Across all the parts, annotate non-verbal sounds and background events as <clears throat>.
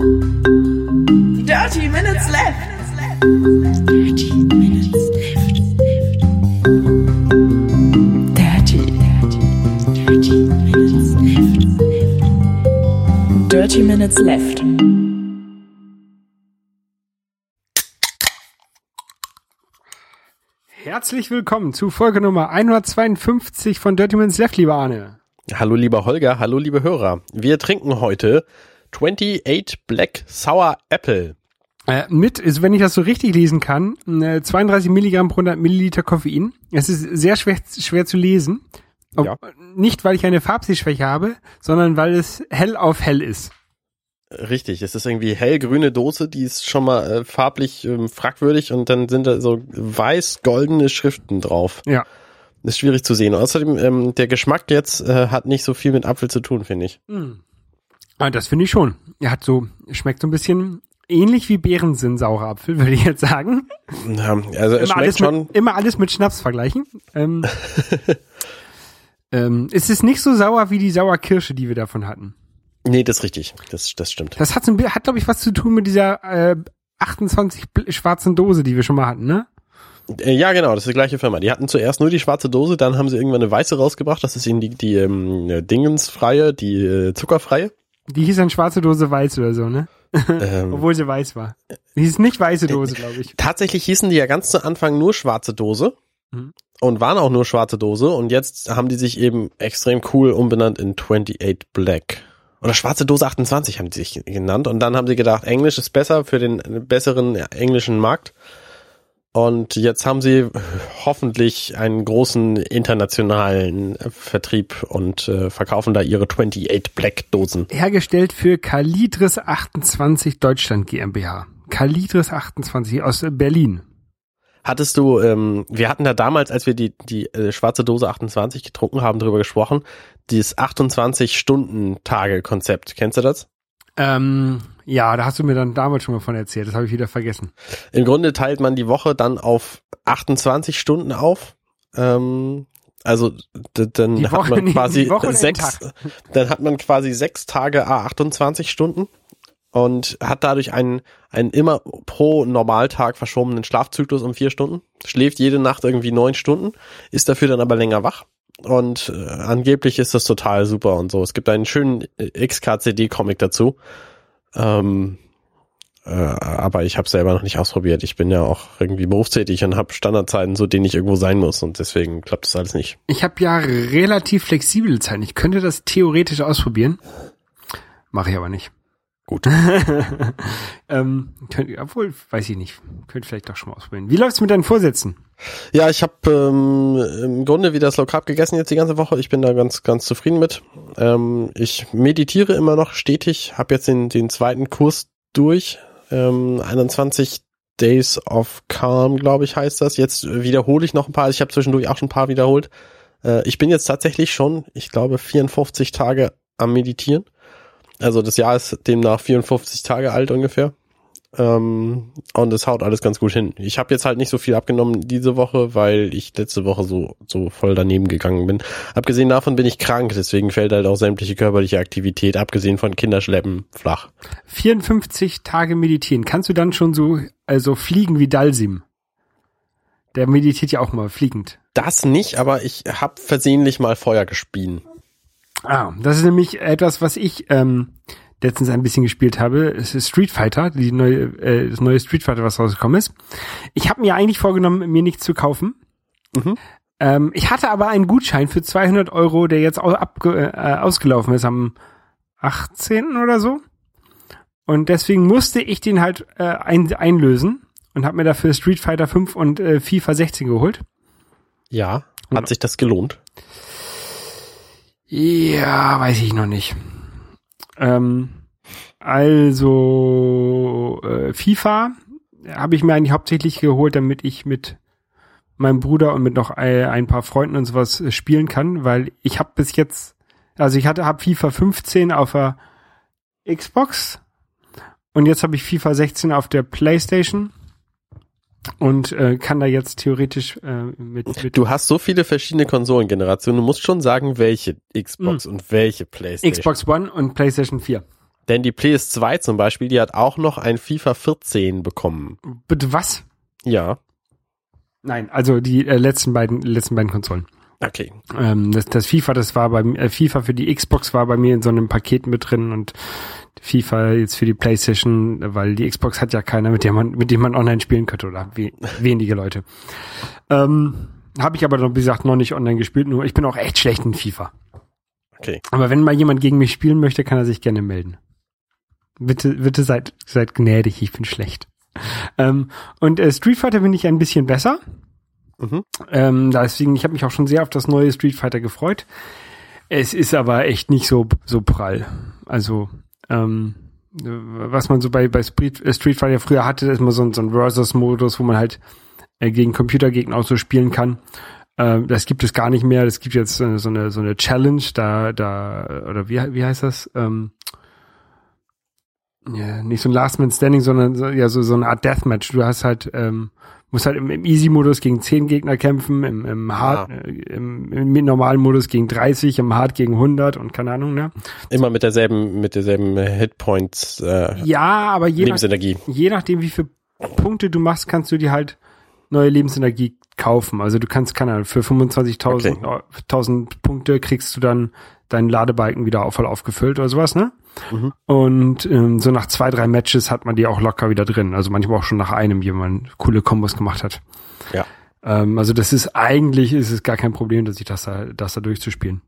Dirty Minutes Left. Dirty Minutes Left. Dirty, dirty, dirty Minutes Left. Dirty Minutes Left. Herzlich willkommen zu Folge Nummer 152 von Dirty Minutes Left, lieber Arne. Hallo lieber Holger, hallo liebe Hörer. Wir trinken heute 28 Black Sour Apple. Äh, mit, ist, wenn ich das so richtig lesen kann, äh, 32 Milligramm pro 100 Milliliter Koffein. Es ist sehr schwer, schwer zu lesen. Ob, Ja. Nicht, weil ich eine Farbsehschwäche habe, sondern weil es hell auf hell ist. Richtig, es ist irgendwie hellgrüne Dose, die ist schon mal äh, farblich ähm, fragwürdig und dann sind da so weiß-goldene Schriften drauf. Ja. Ist schwierig zu sehen. Außerdem, ähm, der Geschmack jetzt äh, hat nicht so viel mit Apfel zu tun, finde ich. Ah, das finde ich schon. Er hat so, schmeckt so ein bisschen ähnlich wie Beerensinn saurer Apfel, <laughs> würde ich jetzt sagen. Ja, also es immer, alles schmeckt schon. mit, immer alles mit Schnaps vergleichen. Ähm, <laughs> ähm, es ist nicht so sauer wie die Sauerkirsche, die wir davon hatten. Nee, das ist richtig. Das, das stimmt. Das hat, so ein hat glaube ich, was zu tun mit dieser äh, 28 bl- schwarzen Dose, die wir schon mal hatten, ne? Äh, ja, genau, das ist die gleiche Firma. Die hatten zuerst nur die schwarze Dose, dann haben sie irgendwann eine weiße rausgebracht. Das ist ihnen die, die ähm, äh, Dingensfreie, die äh, zuckerfreie. Die hieß dann schwarze Dose weiß oder so, ne? Ähm, <laughs> Obwohl sie weiß war. Die hieß nicht weiße Dose, glaube ich. Tatsächlich hießen die ja ganz zu Anfang nur schwarze Dose Mhm. und waren auch nur schwarze Dose und jetzt haben die sich eben extrem cool umbenannt in 28 Black. Oder schwarze Dose 28 haben die sich genannt und dann haben sie gedacht, Englisch ist besser für den besseren englischen Markt. Und jetzt haben sie hoffentlich einen großen internationalen Vertrieb und äh, verkaufen da ihre 28 Black Dosen. Hergestellt für Kalidris 28 Deutschland GmbH. Kalidris 28 aus Berlin. Hattest du, ähm, wir hatten da damals, als wir die, die äh, schwarze Dose 28 getrunken haben, drüber gesprochen, dieses 28-Stunden-Tage-Konzept. Kennst du das? Ähm, ja, da hast du mir dann damals schon mal von erzählt. Das habe ich wieder vergessen. Im Grunde teilt man die Woche dann auf 28 Stunden auf. Ähm, also dann Die hat Woche- man quasi sechs, dann hat man quasi sechs Tage a 28 Stunden und hat dadurch einen, einen immer pro Normaltag verschobenen Schlafzyklus um vier Stunden, schläft jede Nacht irgendwie neun Stunden, ist dafür dann aber länger wach. Und äh, angeblich ist das total super und so. Es gibt einen schönen äh, XKCD-Comic dazu. Ähm, äh, aber ich habe selber noch nicht ausprobiert. Ich bin ja auch irgendwie berufstätig und habe Standardzeiten, so denen ich irgendwo sein muss und deswegen klappt das alles nicht. Ich habe ja relativ flexible Zeiten. Ich könnte das theoretisch ausprobieren. Mache ich aber nicht. Gut. <laughs> ähm, könnt, obwohl, weiß ich nicht. Könnt vielleicht doch schon mal ausprobieren. Wie läuft's mit deinen Vorsätzen? Ja, ich habe ähm, im Grunde wieder Slow Carb gegessen jetzt die ganze Woche. Ich bin da ganz ganz zufrieden mit. Ähm, ich meditiere immer noch stetig. Habe jetzt den den zweiten Kurs durch. Ähm, 21 Days of Calm, glaube ich, heißt das. Jetzt wiederhole ich noch ein paar. Ich habe zwischendurch auch schon ein paar wiederholt. Äh, ich bin jetzt tatsächlich schon, ich glaube, 54 Tage am Meditieren. Also das Jahr ist demnach 54 Tage alt ungefähr. Ähm, und es haut alles ganz gut hin. Ich habe jetzt halt nicht so viel abgenommen diese Woche, weil ich letzte Woche so so voll daneben gegangen bin. Abgesehen davon bin ich krank, deswegen fällt halt auch sämtliche körperliche Aktivität, abgesehen von Kinderschleppen, flach. 54 Tage meditieren. Kannst du dann schon so also fliegen wie Dalsim? Der meditiert ja auch mal fliegend. Das nicht, aber ich habe versehentlich mal Feuer gespien. Ah, das ist nämlich etwas, was ich ähm, letztens ein bisschen gespielt habe. Es ist Street Fighter, die neue, äh, das neue Street Fighter, was rausgekommen ist. Ich habe mir eigentlich vorgenommen, mir nichts zu kaufen. Mhm. Ähm, ich hatte aber einen Gutschein für 200 Euro, der jetzt abge äh, ausgelaufen ist am 18. oder so. Und deswegen musste ich den halt äh, ein einlösen und habe mir dafür Street Fighter 5 und äh, FIFA 16 geholt. Ja, hat sich das gelohnt? Ja, weiß ich noch nicht. Ähm, also äh, FIFA habe ich mir eigentlich hauptsächlich geholt, damit ich mit meinem Bruder und mit noch ein, paar Freunden und sowas äh, spielen kann, weil ich habe bis jetzt, also ich hatte hab FIFA 15 auf der Xbox und jetzt habe ich FIFA 16 auf der PlayStation und äh, kann da jetzt theoretisch äh, mit, mit Du hast so viele verschiedene Konsolengenerationen, du musst schon sagen, welche Xbox und welche Playstation. Xbox One und PlayStation 4. Denn die PS2 zum Beispiel, die hat auch noch ein FIFA 14 bekommen. Bitte was? Ja. Nein, also die äh, letzten beiden letzten beiden Konsolen. Okay. Ähm, das, das FIFA, das war bei äh, FIFA für die Xbox war bei mir in so einem Paket mit drin und FIFA jetzt für die PlayStation, weil die Xbox hat ja keiner, mit dem man mit dem man online spielen könnte oder we wenige Leute. Ähm, Habe ich aber noch, wie gesagt, noch nicht online gespielt. Nur ich bin auch echt schlecht in FIFA. Okay. Aber wenn mal jemand gegen mich spielen möchte, kann er sich gerne melden. Bitte, bitte seid, seid gnädig, ich bin schlecht. Ähm, und äh, Street Fighter bin ich ein bisschen besser. Mhm. Ähm, deswegen, ich habe mich auch schon sehr auf das neue Street Fighter gefreut. Es ist aber echt nicht so so prall. Also ähm, was man so bei bei Street, äh, Fighter früher hatte, ist immer so ein, so ein Versus-Modus, wo man halt äh, gegen Computergegner auch so spielen kann. Ähm, das gibt es gar nicht mehr. Es gibt jetzt äh, so eine so eine Challenge, da da oder wie wie heißt das? Ähm, ja, nicht so ein Last Man Standing, sondern so, ja so so eine Art Deathmatch. Du hast halt ähm, musst halt im, im Easy-Modus gegen 10 Gegner kämpfen, im, im Hard, äh, im, im normalen Modus gegen 30, im Hard gegen 100 und keine Ahnung, ne? Immer mit derselben, mit derselben Hitpoints, äh, Ja, aber je, nach, Lebensenergie. je nachdem, wie viele Punkte du machst, kannst du dir halt neue Lebensenergie kaufen. Also du kannst, keine Ahnung, für 25.000 Okay. 1000 Punkte kriegst du dann deinen Ladebalken wieder auf- voll aufgefüllt oder sowas, ne? Mhm. Und ähm, so nach zwei, drei Matches hat man die auch locker wieder drin. Also manchmal auch schon nach einem, wie man coole Kombos gemacht hat. Ja. Ähm, also das ist eigentlich ist es gar kein Problem, dass ich das da, das da durchzuspielen.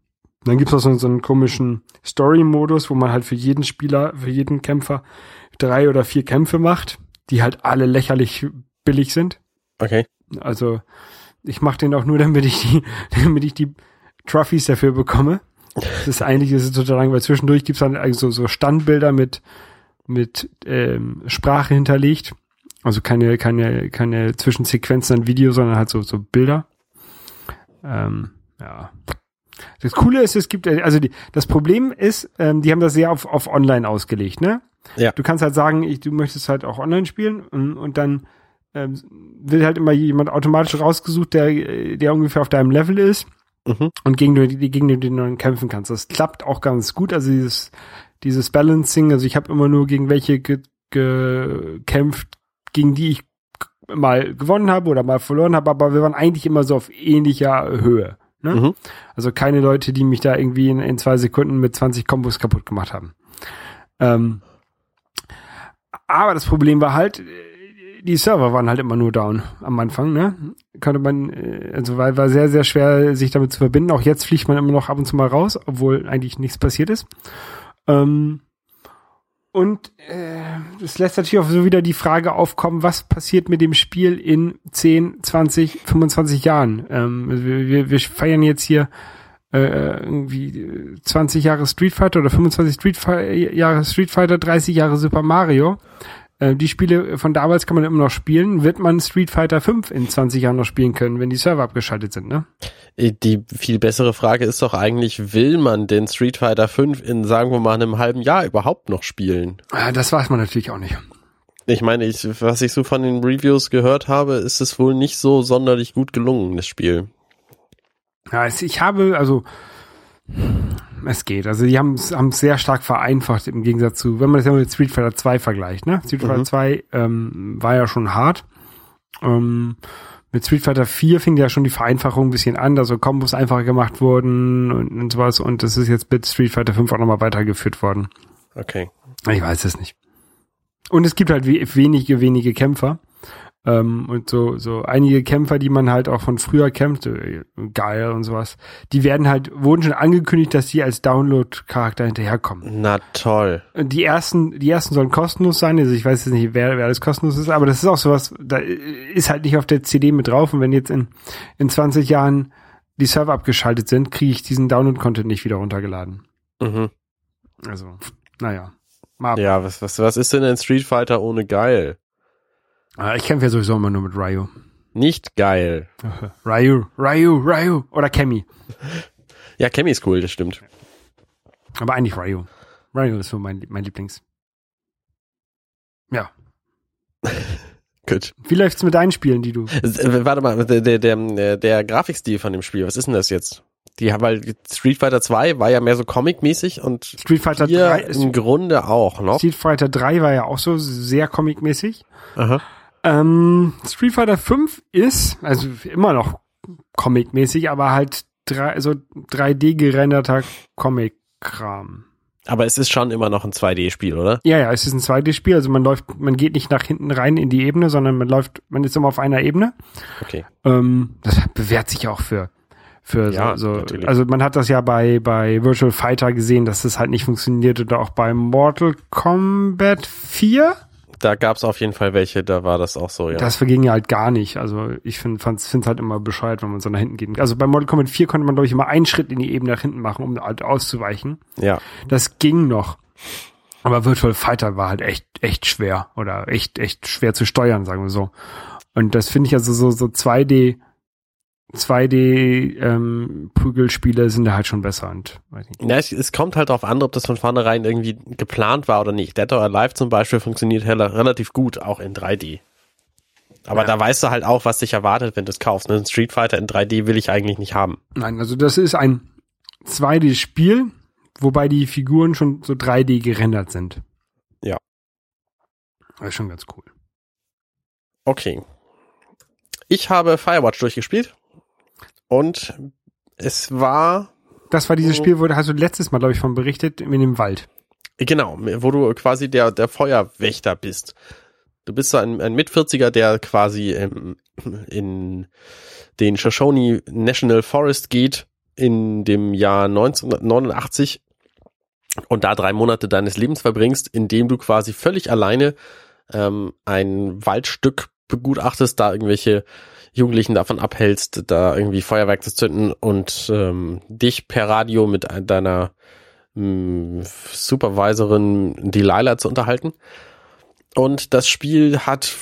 Dann gibt's auch so, so einen komischen Story-Modus, wo man halt für jeden Spieler, für jeden Kämpfer drei oder vier Kämpfe macht, die halt alle lächerlich billig sind. Okay. Also ich mache den auch nur, <laughs> damit ich die, <laughs> damit ich die Trophies dafür bekomme. Das ist eigentlich das ist total lang, weil zwischendurch gibt's dann eigentlich so, so Standbilder mit mit ähm, Sprache hinterlegt. Also keine keine keine Zwischensequenzen an Video, sondern halt so so Bilder. Ähm, ja. Das Coole ist, es gibt also die, das Problem ist, ähm, die haben das sehr auf auf Online ausgelegt, ne? Ja. Du kannst halt sagen, ich, du möchtest halt auch online spielen und, und dann ähm, wird halt immer jemand automatisch rausgesucht, der, der ungefähr auf deinem Level ist Mhm. und gegen die, gegen die du dann kämpfen kannst. Das klappt auch ganz gut. Also dieses, dieses Balancing, also ich habe immer nur gegen welche ge, gekämpft, gegen die ich mal gewonnen habe oder mal verloren habe, aber wir waren eigentlich immer so auf ähnlicher Höhe. Ne? Mhm. Also keine Leute, die mich da irgendwie in, in zwei Sekunden mit 20 Kombos kaputt gemacht haben. Ähm, aber das Problem war halt, die Server waren halt immer nur down am Anfang, ne? Konnte man, äh, also war, war sehr, sehr schwer, sich damit zu verbinden. Auch jetzt fliegt man immer noch ab und zu mal raus, obwohl eigentlich nichts passiert ist. Ähm, und äh, es lässt natürlich auch so wieder die Frage aufkommen, was passiert mit dem Spiel in 10, 20, 25 Jahren? Ähm, also wir, wir, wir feiern jetzt hier äh, irgendwie 20 Jahre Street Fighter oder 25 Street Fi Jahre Street Fighter, 30 Jahre Super Mario. Äh, die Spiele von damals kann man immer noch spielen. Wird man Street Fighter 5 in 20 Jahren noch spielen können, wenn die Server abgeschaltet sind, ne? Die viel bessere Frage ist doch eigentlich, will man den Street Fighter 5 in, sagen wir mal, einem halben Jahr überhaupt noch spielen? Ah, das weiß man natürlich auch nicht. Ich meine, ich, was ich so von den Reviews gehört habe, ist es wohl nicht so sonderlich gut gelungen, das Spiel. Ja, ich habe, also es geht. Also die haben es sehr stark vereinfacht im Gegensatz zu, wenn man das ja mit Street Fighter 2 vergleicht, ne? Street Fighter Mhm. 2 ähm, war ja schon hart. Ähm, mit Street Fighter 4 fing ja schon die Vereinfachung ein bisschen an, dass so Kombos einfacher gemacht wurden und, und sowas und das ist jetzt mit Street Fighter 5 auch nochmal weitergeführt worden. Okay. Ich weiß es nicht. Und es gibt halt we wenige, wenige Kämpfer. Ähm, und so, so einige Kämpfer, die man halt auch von früher kämpft, äh, geil und sowas, die werden halt, wurden schon angekündigt, dass die als Download-Charakter hinterherkommen. Na toll. Die ersten, die ersten sollen kostenlos sein, also ich weiß jetzt nicht, wer, wer alles kostenlos ist, aber das ist auch sowas, da ist halt nicht auf der CD mit drauf und wenn jetzt in, in 20 Jahren die Server abgeschaltet sind, kriege ich diesen Download-Content nicht wieder runtergeladen. Mhm. Also, naja. Mal Ja, was, was, was ist denn ein Street Fighter ohne geil? Ah, Ich kämpfe ja sowieso immer nur mit Ryu. Nicht geil. <laughs> Ryu, Ryu, Ryu. Oder Kemi. Ja, Cammy ist cool, das stimmt. Aber eigentlich Ryu. Ryu ist so mein, mein Lieblings. Ja. <laughs> Gut. Wie läuft's mit deinen Spielen, die du. Äh, Warte mal, der, der, der, der Grafikstil von dem Spiel, was ist denn das jetzt? Die, weil Street Fighter 2 war ja mehr so comic-mäßig und Street Fighter hier 3 ist, im Grunde auch noch. Street Fighter 3 war ja auch so sehr comicmäßig. Aha. Ähm, Street Fighter 5 ist, also immer noch comicmäßig, aber halt drei, so 3D gerenderter Comic-Kram. Aber es ist schon immer noch ein 2D-Spiel, oder? Ja, ja, es ist ein 2D-Spiel, also man läuft, man geht nicht nach hinten rein in die Ebene, sondern man läuft, man ist immer auf einer Ebene. Okay. Ähm, das bewährt sich auch für für Ja, so, so also man hat das ja bei bei Virtual Fighter gesehen, dass das halt nicht funktioniert oder auch bei Mortal Kombat 4. Da gab es auf jeden Fall welche, da war das auch so, ja. Das verging ja halt gar nicht. Also ich finde es halt immer bescheuert, wenn man so nach hinten geht. Also bei Mortal Kombat 4 konnte man, glaube ich, immer einen Schritt in die Ebene nach hinten machen, um halt auszuweichen. ja. Das ging noch. Aber Virtual Fighter war halt echt, echt schwer oder echt, echt schwer zu steuern, sagen wir so. Und das finde ich also so, so 2D, 2D ähm, Prügelspiele sind da halt schon besser und weiß nicht. Ja, es, es kommt halt darauf an, ob das von vornherein irgendwie geplant war oder nicht. Dead or Alive zum Beispiel funktioniert relativ gut, auch in 3D. Aber Ja. da weißt du halt auch, was dich erwartet, wenn du es kaufst. Ne? Ein Street Fighter in 3D will ich eigentlich nicht haben. Nein, also das ist ein 2D-Spiel, wobei die Figuren schon so 3D gerendert sind. Ja. Das ist schon ganz cool. Okay. Ich habe Firewatch durchgespielt und es war Das war dieses Oh. Spiel, wo du hast du letztes Mal, glaube ich, von berichtet, in dem Wald. Genau, wo du quasi der, der Feuerwächter bist. Du bist so ein, ein Mit-40er, der quasi ähm, in den Shoshone National Forest geht in dem Jahr 1989 und da drei Monate deines Lebens verbringst, indem du quasi völlig alleine ähm, ein Waldstück begutachtest, da irgendwelche Jugendlichen davon abhältst, da irgendwie Feuerwerk zu zünden und ähm, dich per Radio mit deiner mh, Supervisorin Delilah zu unterhalten. Und das Spiel hat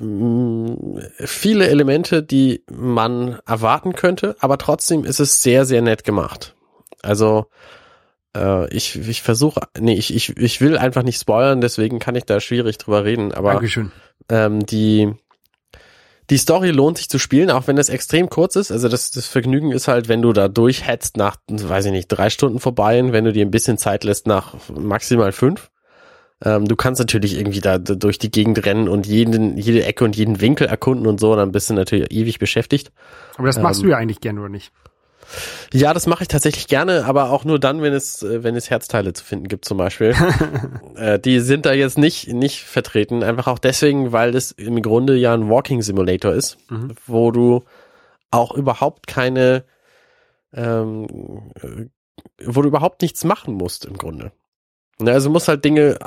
mh, viele Elemente, die man erwarten könnte, aber trotzdem ist es sehr, sehr nett gemacht. Also äh, ich, ich versuche, nee, ich, ich, ich will einfach nicht spoilern, deswegen kann ich da schwierig drüber reden, aber Dankeschön. ähm, die die Story lohnt sich zu spielen, auch wenn es extrem kurz ist. Also das, das Vergnügen ist halt, wenn du da durchhetzt nach, weiß ich nicht, drei Stunden vorbei und wenn du dir ein bisschen Zeit lässt nach maximal fünf. Ähm, du kannst natürlich irgendwie da durch die Gegend rennen und jeden, jede Ecke und jeden Winkel erkunden und so, dann bist du natürlich ewig beschäftigt. Aber das machst ähm, du ja eigentlich gerne, oder nicht? Ja, das mache ich tatsächlich gerne, aber auch nur dann, wenn es, äh, wenn es Herzteile zu finden gibt, zum Beispiel. <laughs> äh, die sind da jetzt nicht, nicht vertreten. Einfach auch deswegen, weil es im Grunde ja ein Walking Simulator ist, Mhm. wo du auch überhaupt keine, ähm, äh, wo du überhaupt nichts machen musst im Grunde. Ne, Also du musst halt Dinge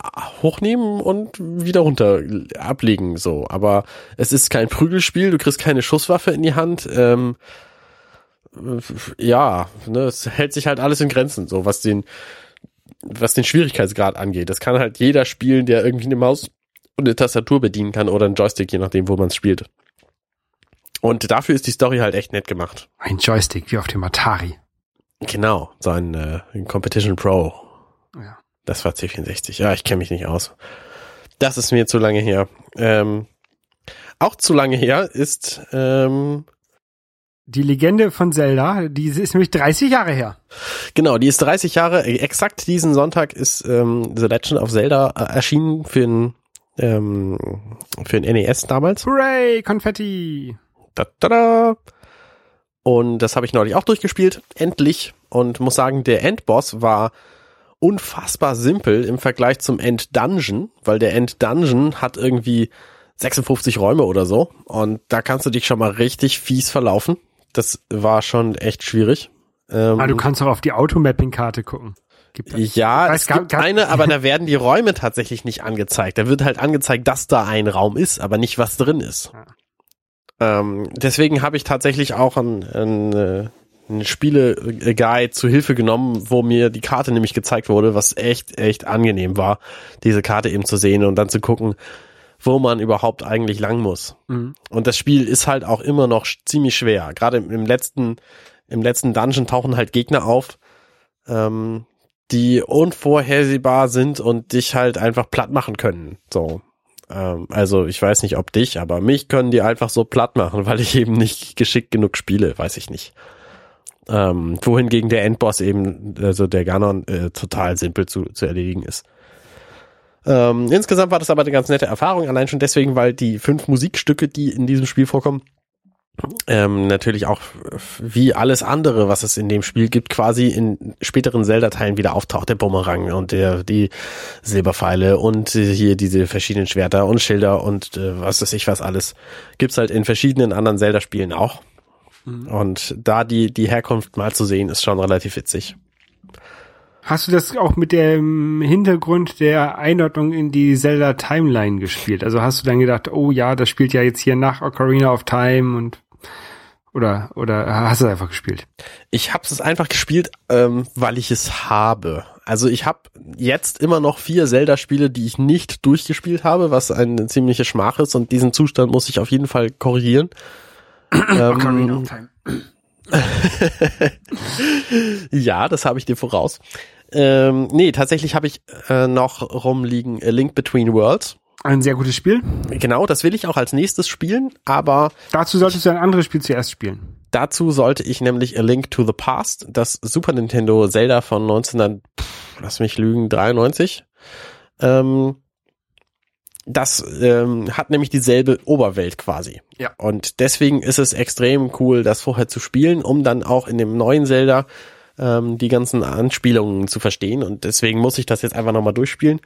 hochnehmen und wieder runter ablegen, so. Aber es ist kein Prügelspiel, du kriegst keine Schusswaffe in die Hand. Ähm, ja, ne, es hält sich halt alles in Grenzen, so was den, was den Schwierigkeitsgrad angeht. Das kann halt jeder spielen, der irgendwie eine Maus und eine Tastatur bedienen kann oder einen Joystick, je nachdem, wo man es spielt. Und dafür ist die Story halt echt nett gemacht. Ein Joystick, wie auf dem Atari. Genau, so ein, äh, ein Competition Pro. Ja. Das war C64. Ja, ich kenne mich nicht aus. Das ist mir zu lange her. Ähm, auch zu lange her ist ähm, Die Legende von Zelda, die ist nämlich 30 Jahre her. Genau, die ist 30 Jahre, äh, exakt diesen Sonntag ist ähm, The Legend of Zelda äh, erschienen für ein ähm, für ein NES damals. Hooray, Konfetti. Da, da, da. Und das habe ich neulich auch durchgespielt, endlich. Und muss sagen, der Endboss war unfassbar simpel im Vergleich zum End-Dungeon, weil der End-Dungeon hat irgendwie 56 Räume oder so. Und da kannst du dich schon mal richtig fies verlaufen. Das war schon echt schwierig. Ähm, Ah, du kannst auch auf die Automapping-Karte gucken. Gibt Ja, Weiß es gibt gar- eine, <laughs> aber da werden die Räume tatsächlich nicht angezeigt. Da wird halt angezeigt, dass da ein Raum ist, aber nicht, was drin ist. Ähm, deswegen habe ich tatsächlich auch einen, einen, äh, einen Spiele-Guide zu Hilfe genommen, wo mir die Karte nämlich gezeigt wurde, was echt, echt angenehm war, diese Karte eben zu sehen und dann zu gucken, wo man überhaupt eigentlich lang muss. Mhm. Und das Spiel ist halt auch immer noch ziemlich schwer. Gerade im, im letzten, im letzten Dungeon tauchen halt Gegner auf, ähm, die unvorhersehbar sind und dich halt einfach platt machen können. So. Ähm, also ich weiß nicht, ob dich, aber mich können die einfach so platt machen, <laughs> weil ich eben nicht geschickt genug spiele, weiß ich nicht. Ähm, wohingegen der Endboss eben, also der Ganon, äh, total simpel zu, zu erledigen ist. Ähm, insgesamt war das aber eine ganz nette Erfahrung, allein schon deswegen, weil die fünf Musikstücke, die in diesem Spiel vorkommen, ähm, natürlich auch wie alles andere, was es in dem Spiel gibt, quasi in späteren Zelda-Teilen wieder auftaucht. Der Bumerang und der, die Silberpfeile und hier diese verschiedenen Schwerter und Schilder und äh, was weiß ich was alles. Gibt's halt in verschiedenen anderen Zelda-Spielen auch. Mhm. Und da die, die Herkunft mal zu sehen, ist schon relativ witzig. Hast du das auch mit dem Hintergrund der Einordnung in die Zelda Timeline gespielt? Also hast du dann gedacht, oh ja, das spielt ja jetzt hier nach Ocarina of Time und oder oder hast du es einfach gespielt? Ich habe es einfach gespielt, ähm, weil ich es habe. Also ich habe jetzt immer noch vier Zelda-Spiele, die ich nicht durchgespielt habe, was eine ziemliche Schmach ist und diesen Zustand muss ich auf jeden Fall korrigieren. <clears throat> Ocarina of Time. <laughs> ja, das habe ich dir voraus. Ähm, nee, tatsächlich habe ich äh, noch rumliegen A Link Between Worlds. Ein sehr gutes Spiel. Genau, das will ich auch als nächstes spielen, aber. Dazu solltest du ein anderes Spiel zuerst spielen. Dazu sollte ich nämlich A Link to the Past, das Super Nintendo Zelda von 1900, pff, lass mich lügen, 93. Ähm, das ähm, hat nämlich dieselbe Oberwelt quasi. Ja. Und deswegen ist es extrem cool, das vorher zu spielen, um dann auch in dem neuen Zelda ähm, die ganzen Anspielungen zu verstehen. Und deswegen muss ich das jetzt einfach nochmal durchspielen.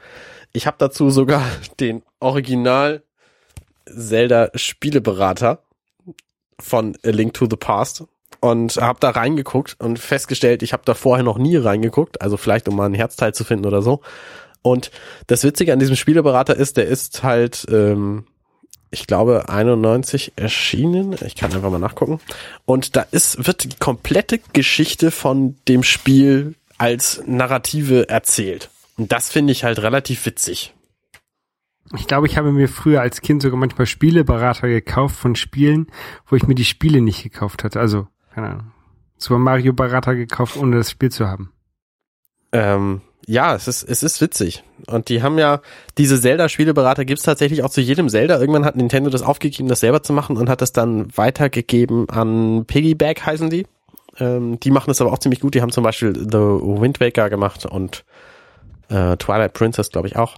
Ich habe dazu sogar <laughs> den Original Zelda Spieleberater von A Link to the Past und habe da reingeguckt und festgestellt, ich habe da vorher noch nie reingeguckt, also vielleicht um mal ein Herzteil zu finden oder so. Und das Witzige an diesem Spieleberater ist, der ist halt, ähm, ich glaube, 91 erschienen. Ich kann einfach mal nachgucken. Und da ist, wird die komplette Geschichte von dem Spiel als Narrative erzählt. Und das finde ich halt relativ witzig. Ich glaube, ich habe mir früher als Kind sogar manchmal Spieleberater gekauft von Spielen, wo ich mir die Spiele nicht gekauft hatte. Also, keine Ahnung. Super Mario Berater gekauft, ohne das Spiel zu haben. Ähm, ja, es ist, es ist witzig. Und die haben ja, diese Zelda-Spieleberater gibt's tatsächlich auch zu jedem Zelda. Irgendwann hat Nintendo das aufgegeben, das selber zu machen und hat das dann weitergegeben an Piggyback heißen die. Ähm, die machen das aber auch ziemlich gut. Die haben zum Beispiel The Wind Waker gemacht und äh, Twilight Princess, glaube ich, auch.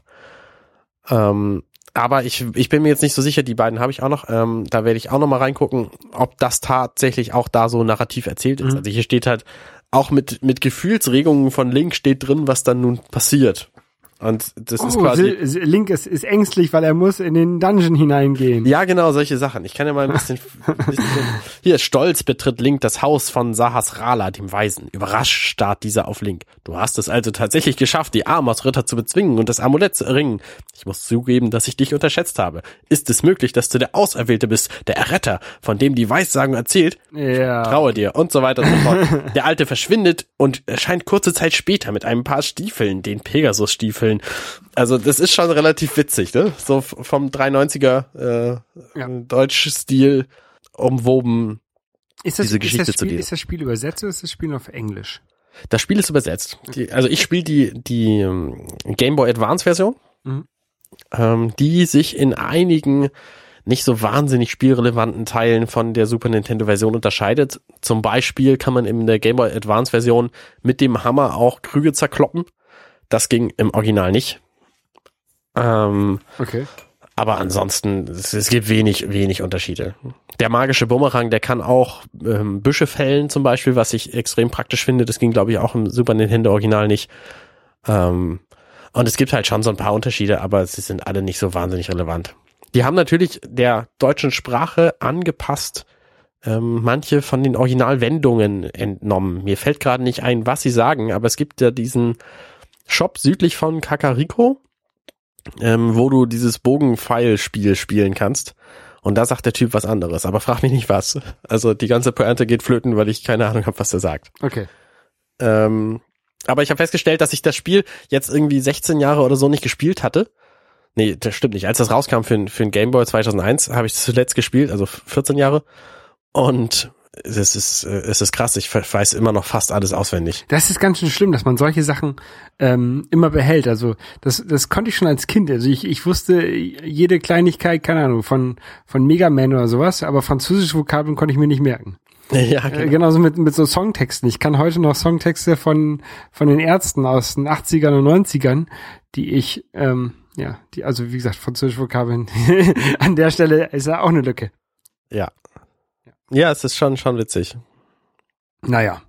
Ähm, aber ich, ich bin mir jetzt nicht so sicher, die beiden habe ich auch noch. Ähm, da werde ich auch noch mal reingucken, ob das tatsächlich auch da so narrativ erzählt ist. Mhm. Also hier steht halt auch mit, mit Gefühlsregungen von Link steht drin, was dann nun passiert. Und das oh, ist quasi. Link ist, ist ängstlich, weil er muss in den Dungeon hineingehen. Ja, genau, solche Sachen. Ich kann ja mal ein bisschen. <laughs> bisschen hier, stolz betritt Link das Haus von Sahasrala, dem Weisen. Überrascht starrt dieser auf Link. Du hast es also tatsächlich geschafft, die Amos-Ritter zu bezwingen und das Amulett zu erringen. Ich muss zugeben, dass ich dich unterschätzt habe. Ist es möglich, dass du der Auserwählte bist, der Erretter, von dem die Weissagung erzählt? Ja. Traue dir und so weiter und so fort. der Alte verschwindet und erscheint kurze Zeit später mit einem paar Stiefeln, den Pegasus-Stiefeln Staffeln. Also das ist schon relativ witzig, ne? So vom 390er äh, ja. Deutsch-Stil umwoben ist das, diese Geschichte ist das Spiel, zu dir. Ist das Spiel übersetzt oder ist das Spiel auf Englisch? Das Spiel ist übersetzt. Die, also ich spiele die, die ähm, Game Boy Advance Version, mhm. ähm, die sich in einigen nicht so wahnsinnig spielrelevanten Teilen von der Super Nintendo Version unterscheidet. Zum Beispiel kann man in der Game Boy Advance Version mit dem Hammer auch Krüge zerkloppen. Das ging im Original nicht. Ähm, okay. Aber ansonsten, es, es, gibt wenig, wenig Unterschiede. Der magische Bumerang, der kann auch ähm, Büsche fällen zum Beispiel, was ich extrem praktisch finde. Das ging, glaube ich, auch im Super Nintendo Original nicht. Ähm, und es gibt halt schon so ein paar Unterschiede, aber sie sind alle nicht so wahnsinnig relevant. Die haben natürlich der deutschen Sprache angepasst ähm, manche von den Originalwendungen entnommen. Mir fällt gerade nicht ein, was sie sagen, aber es gibt ja diesen Shop südlich von Kakariko, ähm, wo du dieses Bogenpfeil-Spiel spielen kannst. Und da sagt der Typ was anderes, aber frag mich nicht was. Also die ganze Pointe geht flöten, weil ich keine Ahnung habe, was er sagt. Okay. Ähm, aber ich habe festgestellt, dass ich das Spiel jetzt irgendwie 16 Jahre oder so nicht gespielt hatte. Nee, das stimmt nicht. Als das rauskam für, für ein Gameboy 2001, habe ich zuletzt gespielt, also 14 Jahre. Und es ist, äh, es ist krass, ich weiß immer noch fast alles auswendig. Das ist ganz schön schlimm, dass man solche Sachen ähm, immer behält. Also das, das konnte ich schon als Kind. Also ich, ich wusste jede Kleinigkeit, keine Ahnung, von, von Mega Man oder sowas, aber französische Vokabeln konnte ich mir nicht merken. <laughs> Ja, Äh, genauso mit, mit so Songtexten. Ich kann heute noch Songtexte von, von den Ärzten aus den 80ern und 90ern, die ich, ähm, ja, die, also wie gesagt, französische Vokabeln. <laughs> An der Stelle ist ja auch eine Lücke. Ja. Ja, es ist schon, schon witzig. Naja.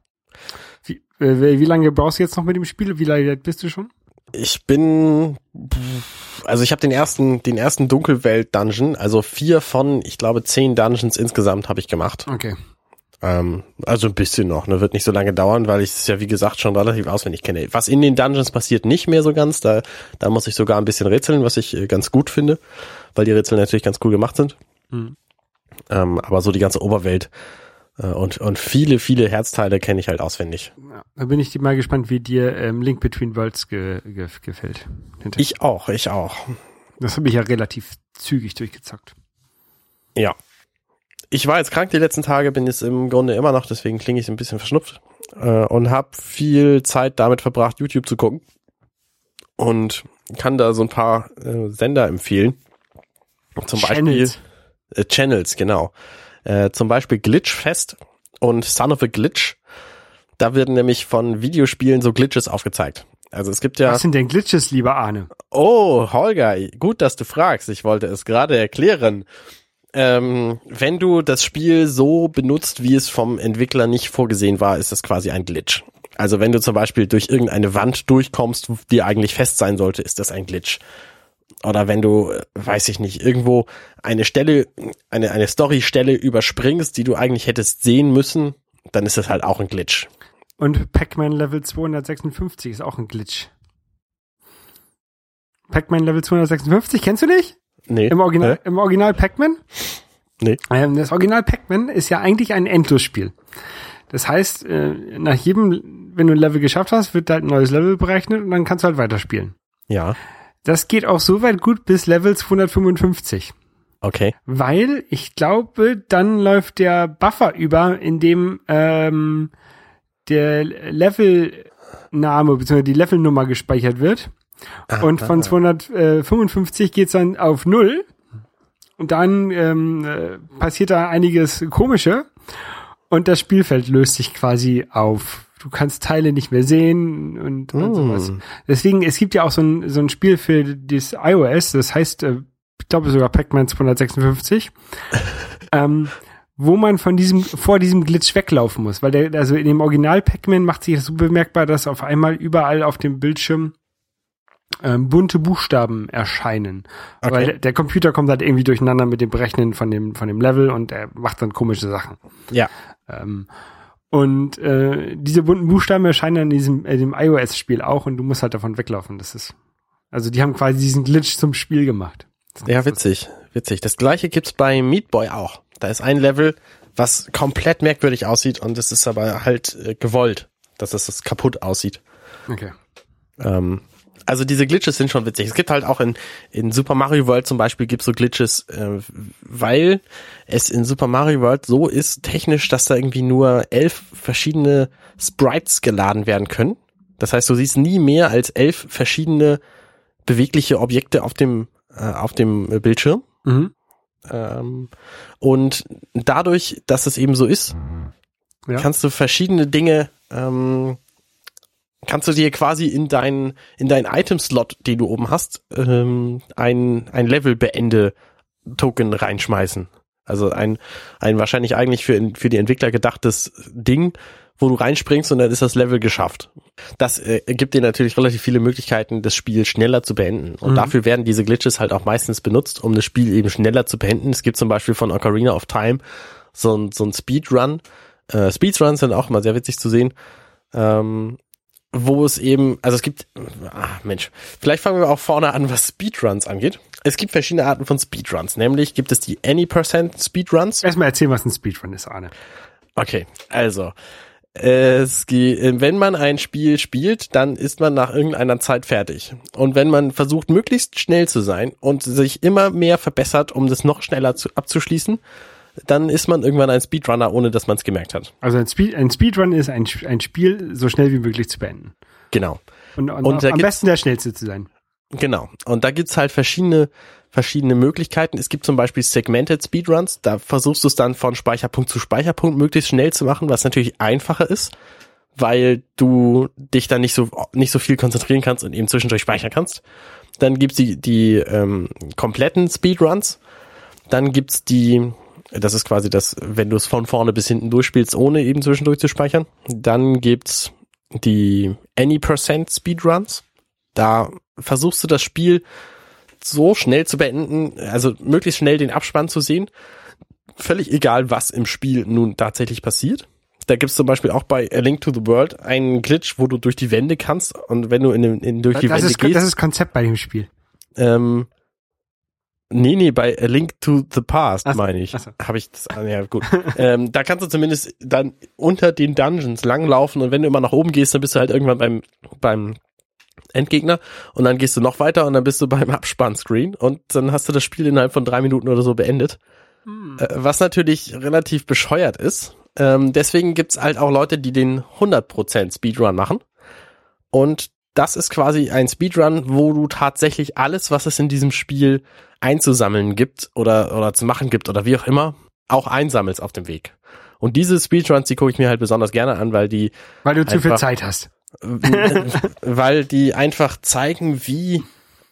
Wie, äh, wie lange brauchst du jetzt noch mit dem Spiel? Wie lange bist du schon? Ich bin, also ich habe den ersten, den ersten Dunkelwelt-Dungeon, also vier von, ich glaube, zehn Dungeons insgesamt habe ich gemacht. Okay. Ähm, also ein bisschen noch, ne, wird nicht so lange dauern, weil ich es ja wie gesagt schon relativ auswendig kenne. Was in den Dungeons passiert, nicht mehr so ganz. Da, da muss ich sogar ein bisschen rätseln, was ich äh, ganz gut finde, weil die Rätsel natürlich ganz cool gemacht sind. Mhm. Ähm, aber so die ganze Oberwelt äh, und und viele viele Herzteile kenne ich halt auswendig. Ja, da bin ich mal gespannt, wie dir ähm, Link Between Worlds ge, ge, gefällt. Hinter- Ich auch, ich auch. Das habe ich ja relativ zügig durchgezockt. Ja. Ich war jetzt krank die letzten Tage, bin jetzt im Grunde immer noch, deswegen klinge ich ein bisschen verschnupft äh, und habe viel Zeit damit verbracht, YouTube zu gucken und kann da so ein paar äh, Sender empfehlen. Zum Channels. Beispiel äh, Channels, genau. Äh, zum Beispiel Glitchfest und Son of a Glitch. Da werden nämlich von Videospielen so Glitches aufgezeigt. Also es gibt ja. Was sind denn Glitches, lieber Arne? Oh, Holger, gut, dass du fragst. Ich wollte es gerade erklären. Ähm, wenn du das Spiel so benutzt, wie es vom Entwickler nicht vorgesehen war, ist das quasi ein Glitch. Also wenn du zum Beispiel durch irgendeine Wand durchkommst, die eigentlich fest sein sollte, ist das ein Glitch. Oder wenn du, weiß ich nicht, irgendwo eine Stelle, eine, eine Story-Stelle überspringst, die du eigentlich hättest sehen müssen, dann ist das halt auch ein Glitch. Und Pac-Man Level 256 ist auch ein Glitch. Pac-Man Level 256, kennst du nicht? Nee. Im Original, Hä? im Original Pac-Man? Nee. Ähm, das Original Pac-Man ist ja eigentlich ein Endlosspiel. Das heißt, äh, nach jedem, wenn du ein Level geschafft hast, wird halt ein neues Level berechnet und dann kannst du halt weiterspielen. Ja. Das geht auch so weit gut bis Level 255. Okay. Weil ich glaube, dann läuft der Buffer über, in dem ähm, der Levelname bzw. die Levelnummer gespeichert wird. Und von 255 geht's dann auf null. Und dann ähm, äh, passiert da einiges Komische. Und das Spielfeld löst sich quasi auf. Du kannst Teile nicht mehr sehen und, und Mm. sowas. Deswegen, es gibt ja auch so ein, so ein Spiel für das iOS, das heißt, äh, ich glaube sogar Pac-Man 256, <laughs> ähm, wo man von diesem, vor diesem Glitch weglaufen muss. Weil der, also in dem Original Pac-Man macht sich das so bemerkbar, dass auf einmal überall auf dem Bildschirm ähm, bunte Buchstaben erscheinen. Okay. Weil der, der Computer kommt halt irgendwie durcheinander mit dem Berechnen von dem, von dem Level und er macht dann komische Sachen. Ja. Ähm, und äh, diese bunten Buchstaben erscheinen in diesem äh, dem iOS-Spiel auch und du musst halt davon weglaufen. Das ist also die haben quasi diesen Glitch zum Spiel gemacht. Ja, witzig, witzig. Das gleiche gibt's bei Meat Boy auch. Da ist ein Level, was komplett merkwürdig aussieht und es ist aber halt äh, gewollt, dass es das kaputt aussieht. Okay. Ähm, also diese Glitches sind schon witzig. Es gibt halt auch in, in Super Mario World zum Beispiel gibt's so Glitches, äh, weil es in Super Mario World so ist technisch, dass da irgendwie nur elf verschiedene Sprites geladen werden können. Das heißt, du siehst nie mehr als elf verschiedene bewegliche Objekte auf dem äh, auf dem Bildschirm. Mhm. Ähm, und dadurch, dass es eben so ist, Ja. kannst du verschiedene Dinge, ähm, kannst du dir quasi in dein in dein Item-Slot, den du oben hast, ähm, ein ein Level beende Token reinschmeißen. Also ein ein wahrscheinlich eigentlich für für die Entwickler gedachtes Ding, wo du reinspringst und dann ist das Level geschafft. Das äh, gibt dir natürlich relativ viele Möglichkeiten, das Spiel schneller zu beenden. Und Mhm. dafür werden diese Glitches halt auch meistens benutzt, um das Spiel eben schneller zu beenden. Es gibt zum Beispiel von Ocarina of Time so ein, so ein Speedrun. Äh, Speedruns sind auch immer sehr witzig zu sehen. Ähm, wo es eben, also es gibt, ah, Mensch, vielleicht fangen wir auch vorne an, was Speedruns angeht. Es gibt verschiedene Arten von Speedruns, nämlich gibt es die Any Percent Speedruns. Erstmal erzählen, was ein Speedrun ist, Arne. Okay, also es, ge- wenn man ein Spiel spielt, dann ist man nach irgendeiner Zeit fertig. Und wenn man versucht, möglichst schnell zu sein und sich immer mehr verbessert, um das noch schneller zu, abzuschließen, dann ist man irgendwann ein Speedrunner, ohne dass man es gemerkt hat. Also ein, Speed, ein Speedrun ist ein, ein Spiel so schnell wie möglich zu beenden. Genau. Und, und, Und am besten der schnellste zu sein. Genau. Und da gibt's halt verschiedene, verschiedene Möglichkeiten. Es gibt zum Beispiel Segmented Speedruns, da versuchst du es dann von Speicherpunkt zu Speicherpunkt möglichst schnell zu machen, was natürlich einfacher ist, weil du dich dann nicht so nicht so viel konzentrieren kannst und eben zwischendurch speichern kannst. Dann gibt's die die ähm, kompletten Speedruns. Dann gibt's die das ist quasi das, wenn du es von vorne bis hinten durchspielst, ohne eben zwischendurch zu speichern. Dann gibt's die Any Percent Speedruns. Da versuchst du das Spiel so schnell zu beenden, also möglichst schnell den Abspann zu sehen. Völlig egal, was im Spiel nun tatsächlich passiert. Da gibt's zum Beispiel auch bei A Link to the World einen Glitch, wo du durch die Wände kannst und wenn du in, in durch die das Wände ist, gehst. das ist Konzept bei dem Spiel. ähm, nee, nee, bei A Link to the Past so, meine ich. so. Habe ich das, ah, ja gut. <laughs> ähm, da kannst du zumindest dann unter den Dungeons langlaufen und wenn du immer nach oben gehst, dann bist du halt irgendwann beim, beim Endgegner und dann gehst du noch weiter und dann bist du beim Abspannscreen und dann hast du das Spiel innerhalb von drei Minuten oder so beendet. Äh, was natürlich relativ bescheuert ist. Ähm, deswegen gibt's halt auch Leute, die den 100% Speedrun machen. Und das ist quasi ein Speedrun, wo du tatsächlich alles, was es in diesem Spiel einzusammeln gibt oder, oder zu machen gibt oder wie auch immer, auch einsammelst auf dem Weg. Und diese Speedruns, die gucke ich mir halt besonders gerne an, weil die Weil du zu viel Einfach- Zeit hast. <laughs> weil die einfach zeigen, wie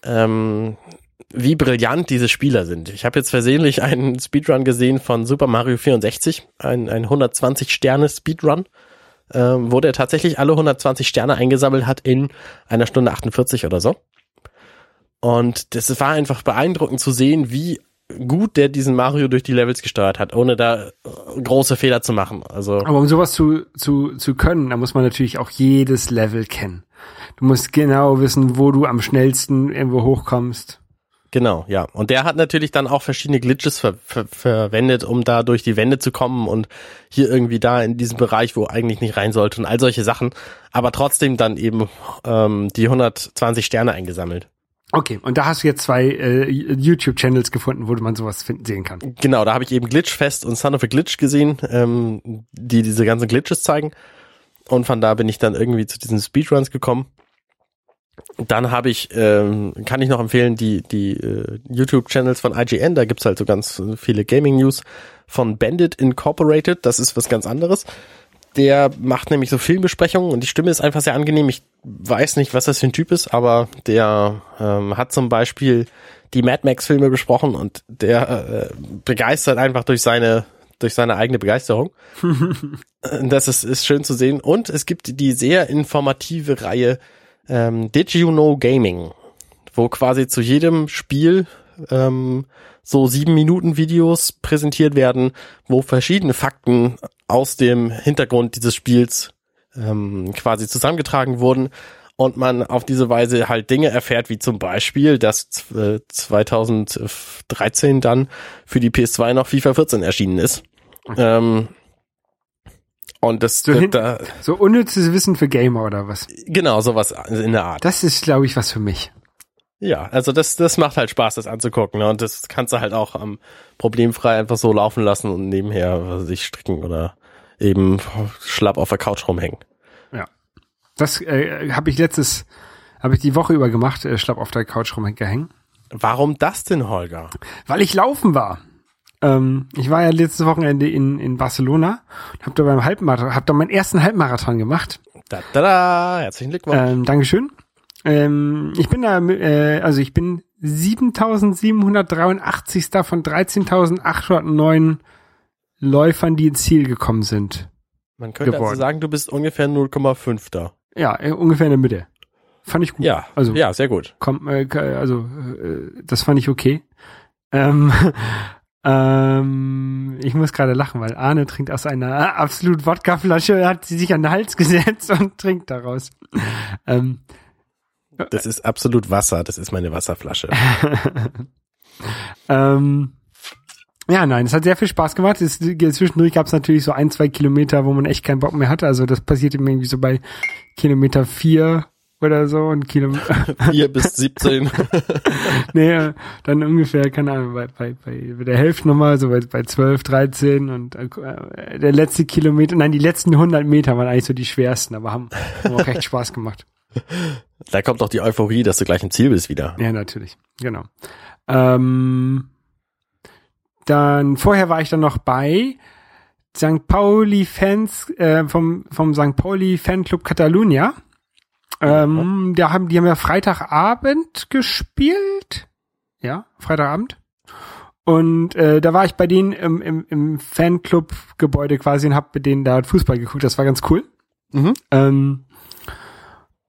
ähm, wie brillant diese Spieler sind. Ich habe jetzt versehentlich einen Speedrun gesehen von Super Mario 64, ein, ein 120 Sterne Speedrun, ähm, wo der tatsächlich alle 120 Sterne eingesammelt hat in einer Stunde 48 oder so. Und das war einfach beeindruckend zu sehen, wie gut der diesen Mario durch die Levels gesteuert hat, ohne da äh, große Fehler zu machen. Also Aber um sowas zu, zu, zu können, da muss man natürlich auch jedes Level kennen. Du musst genau wissen, wo du am schnellsten irgendwo hochkommst. Genau, ja. Und der hat natürlich dann auch verschiedene Glitches ver ver verwendet, um da durch die Wände zu kommen und hier irgendwie da in diesem Bereich, wo eigentlich nicht rein sollte und all solche Sachen. Aber trotzdem dann eben ähm, die 120 Sterne eingesammelt. Okay, und da hast du jetzt zwei äh, YouTube-Channels gefunden, wo man sowas finden, sehen kann. Genau, da habe ich eben Glitchfest und Son of a Glitch gesehen, ähm, die diese ganzen Glitches zeigen. Und von da bin ich dann irgendwie zu diesen Speedruns gekommen. Dann habe ich, ähm, kann ich noch empfehlen, die, die äh, YouTube-Channels von IGN, da gibt's halt so ganz viele Gaming-News von Bandit Incorporated, das ist was ganz anderes. Der macht nämlich so Filmbesprechungen und die Stimme ist einfach sehr angenehm. Ich weiß nicht, was das für ein Typ ist, aber der ähm, hat zum Beispiel die Mad Max-Filme besprochen und der äh, begeistert einfach durch seine durch seine eigene Begeisterung. <laughs> das ist, ist schön zu sehen. Und es gibt die sehr informative Reihe ähm, Did You Know Gaming, wo quasi zu jedem Spiel ähm, so sieben Minuten Videos präsentiert werden, wo verschiedene Fakten aus dem Hintergrund dieses Spiels ähm, quasi zusammengetragen wurden und man auf diese Weise halt Dinge erfährt, wie zum Beispiel, dass äh, 2013 dann für die PS2 noch FIFA 14 erschienen ist. Ähm, und das, So hin- da, So unnützes Wissen für Gamer oder was? genau, sowas in der Art. Das ist, glaube ich, was für mich. Ja, also das, das macht halt Spaß, das anzugucken. Ne? Und das kannst du halt auch am problemfrei einfach so laufen lassen und nebenher sich stricken oder eben schlapp auf der Couch rumhängen. Ja. Das äh, habe ich letztes, habe ich die Woche über gemacht, äh, schlapp auf der Couch rumgehängt. Warum das denn, Holger? Weil ich laufen war. Ähm, ich war ja letztes Wochenende in, in Barcelona und habe da beim Halbmarathon, habe da meinen ersten Halbmarathon gemacht. Da, da, da, herzlichen Glückwunsch. Ähm, Dankeschön. Ähm, ich bin da, äh, also ich bin 7783. von 13.809 Läufern, die ins Ziel gekommen sind. Man könnte also geworden. sagen, du bist ungefähr 0,5 da. Ja, äh, ungefähr in der Mitte. Fand ich gut. Ja, Also ja, sehr gut. komm, äh, also äh, das fand ich okay. Ähm, <laughs> ähm, ich muss gerade lachen, weil Arne trinkt aus einer absolut Wodkaflasche, hat sie sich an den Hals <laughs> gesetzt und trinkt daraus. Ähm, Das ist absolut Wasser. Das ist meine Wasserflasche. <laughs> ähm, ja, nein, es hat sehr viel Spaß gemacht. Es, zwischendurch gab es natürlich so ein, zwei Kilometer, wo man echt keinen Bock mehr hatte. Also das passierte mir irgendwie so bei Kilometer vier oder so und Kilometer. <laughs> 4 bis 17. <laughs> nee, äh, dann ungefähr, keine Ahnung, bei, bei, bei bei der Hälfte nochmal, so bei, bei 12, 13 und äh, der letzte Kilometer, nein, die letzten 100 Meter waren eigentlich so die schwersten, aber haben, haben auch echt Spaß gemacht. <laughs> da kommt doch die Euphorie, dass du gleich im Ziel bist wieder. Ja, natürlich, genau. Ähm, dann vorher war ich dann noch bei St. Pauli Fans äh, vom vom St. Pauli Fanclub Catalunya. Ähm, da haben die haben ja Freitagabend gespielt. Ja, Freitagabend. Und äh, da war ich bei denen im, im, im Fanclub-Gebäude quasi und hab mit denen da Fußball geguckt. Das war ganz cool. Mhm. Ähm,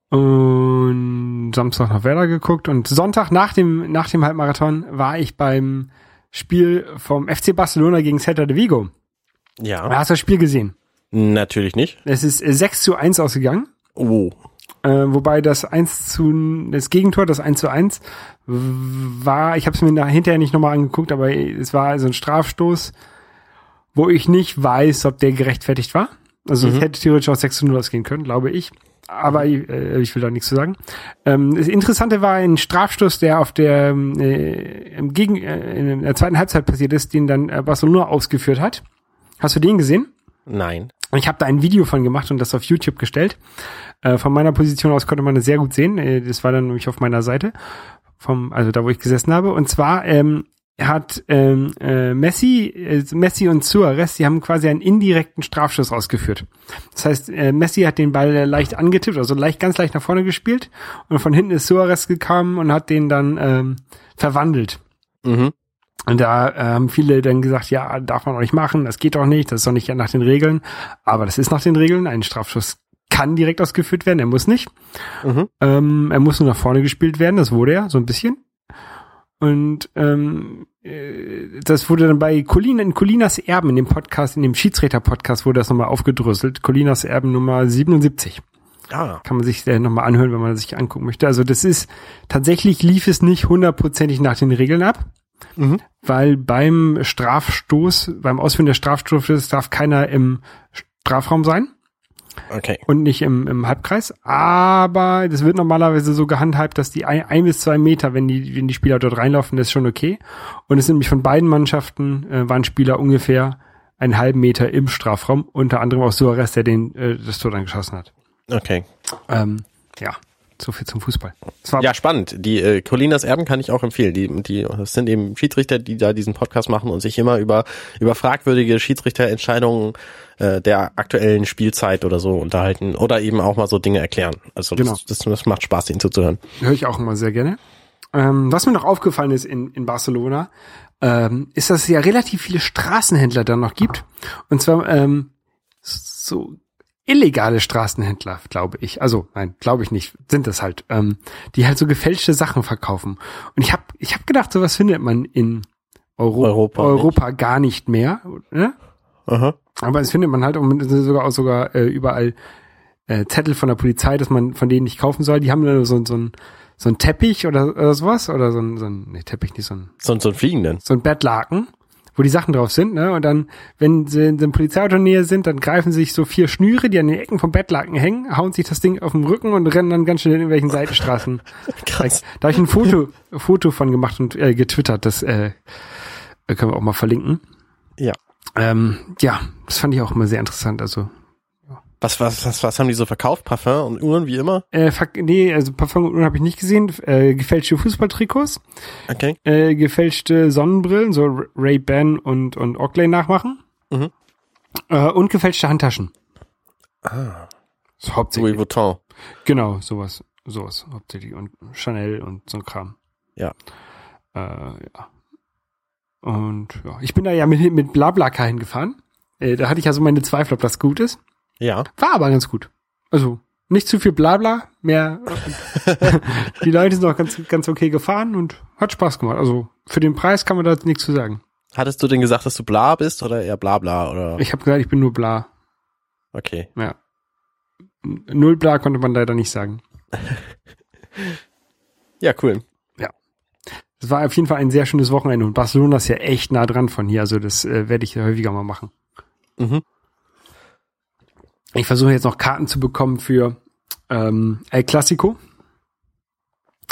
und Samstag noch Werder geguckt und Sonntag nach dem, nach dem Halbmarathon war ich beim Spiel vom FC Barcelona gegen Celta de Vigo. Ja. Hast du das Spiel gesehen? Natürlich nicht. Es ist äh, 6 zu 1 ausgegangen. Oh. Äh, wobei das 1 zu, das Gegentor, das 1 zu 1, war, ich habe es mir hinterher nicht nochmal angeguckt, aber es war also ein Strafstoß, wo ich nicht weiß, ob der gerechtfertigt war. Also Mhm. ich hätte theoretisch auch 6 zu 0 ausgehen können, glaube ich. Aber äh, ich will da nichts zu sagen. Ähm, das Interessante war ein Strafstoß, der auf der äh, im Gegen, äh, in der zweiten Halbzeit passiert ist, den dann äh, Barcelona ausgeführt hat. Hast du den gesehen? Nein. Ich habe da ein Video von gemacht und das auf YouTube gestellt. Äh, von meiner Position aus konnte man das sehr gut sehen. Äh, das war dann nämlich auf meiner Seite, vom, also da, wo ich gesessen habe. Und zwar ähm, hat ähm, äh, Messi, äh, Messi und Suarez, die haben quasi einen indirekten Strafschuss ausgeführt. Das heißt, äh, Messi hat den Ball leicht angetippt, also leicht, ganz leicht nach vorne gespielt. Und von hinten ist Suarez gekommen und hat den dann ähm, verwandelt. Mhm. Und da äh, haben viele dann gesagt, ja, darf man doch nicht machen, das geht doch nicht, das ist doch nicht nach den Regeln. Aber das ist nach den Regeln. Ein Strafschuss kann direkt ausgeführt werden, er muss nicht. Mhm. Ähm, er muss nur nach vorne gespielt werden, das wurde er, so ein bisschen. Und ähm, äh, das wurde dann bei Colin, in Colinas Erben, in dem Podcast, in dem Schiedsrichter-Podcast wurde das nochmal aufgedröselt. Colinas Erben Nummer 77 Ah. kann man sich äh, nochmal anhören, wenn man sich angucken möchte. Also das ist, tatsächlich lief es nicht hundertprozentig nach den Regeln ab, Mhm. weil beim Strafstoß, beim Ausführen des Strafstoßes darf keiner im Strafraum sein Okay. und nicht im, im Halbkreis. Aber das wird normalerweise so gehandhabt, dass die ein, ein bis zwei Meter, wenn die, wenn die Spieler dort reinlaufen, das ist schon okay. Und es sind nämlich von beiden Mannschaften, äh, waren Spieler ungefähr einen halben Meter im Strafraum, unter anderem auch Suarez, der den äh, das Tor dann geschossen hat. Okay. Ähm, ja, so viel zum Fußball. Ja, spannend. Die äh, Colinas Erben kann ich auch empfehlen. Die, die das sind eben Schiedsrichter, die da diesen Podcast machen und sich immer über über fragwürdige Schiedsrichterentscheidungen äh, der aktuellen Spielzeit oder so unterhalten oder eben auch mal so Dinge erklären. Also das, Genau. das, das macht Spaß, ihnen zuzuhören. höre ich auch immer sehr gerne. Ähm, was mir noch aufgefallen ist in, in Barcelona, ähm, ist, dass es ja relativ viele Straßenhändler da noch gibt. Und zwar ähm, so illegale Straßenhändler, glaube ich. Also, nein, glaube ich nicht, sind das halt, ähm, die halt so gefälschte Sachen verkaufen. Und ich habe ich hab gedacht, sowas findet man in Euro Europa Europa, gar nicht mehr. Ne? Aha. Aber es findet man halt und sogar auch sogar äh, überall äh, Zettel von der Polizei, dass man von denen nicht kaufen soll. Die haben dann so, so, ein, so ein Teppich oder, oder sowas oder so ein, so ein nee, Teppich nicht so ein So, so ein Fliegenden. so ein Bettlaken, wo die Sachen drauf sind, ne? Und dann, wenn sie in der Polizeiauto Nähe sind, dann greifen sich so vier Schnüre, die an den Ecken vom Bettlaken hängen, hauen sich das Ding auf den Rücken und rennen dann ganz schnell in irgendwelchen Seitenstraßen. <laughs> Krass. Da habe ich ein Foto, Foto von gemacht und äh, getwittert, das äh, können wir auch mal verlinken. Ja. Ähm, ja, das fand ich auch immer sehr interessant. Also Was, was, was, was haben die so verkauft? Parfum und Uhren wie immer? Äh, nee, also Parfum und Uhren habe ich nicht gesehen. Äh, gefälschte Fußballtrikots, Okay. äh, gefälschte Sonnenbrillen, so Ray-Ban und, und Oakley nachmachen. Mhm. Äh, und gefälschte Handtaschen. Ah. So hauptsächlich. Louis Vuitton. Genau, sowas. Sowas hauptsächlich. Und Chanel und so ein Kram. Ja. Äh, ja. Und ja, ich bin da ja mit, mit Blablacar hingefahren. Äh, da hatte ich ja so meine Zweifel, ob das gut ist. Ja. War aber ganz gut. Also nicht zu viel Blabla, mehr. <laughs> die Leute sind auch ganz, ganz okay gefahren und hat Spaß gemacht. Also für den Preis kann man da nichts zu sagen. Hattest du denn gesagt, dass du bla bist oder eher bla bla oder? Ich habe gesagt, ich bin nur bla. Okay. Ja. Null bla konnte man leider nicht sagen. <laughs> Ja, cool. Es war auf jeden Fall ein sehr schönes Wochenende und Barcelona ist ja echt nah dran von hier. Also das äh, werde ich häufiger mal machen. Mhm. Ich versuche jetzt noch Karten zu bekommen für ähm, El Clasico.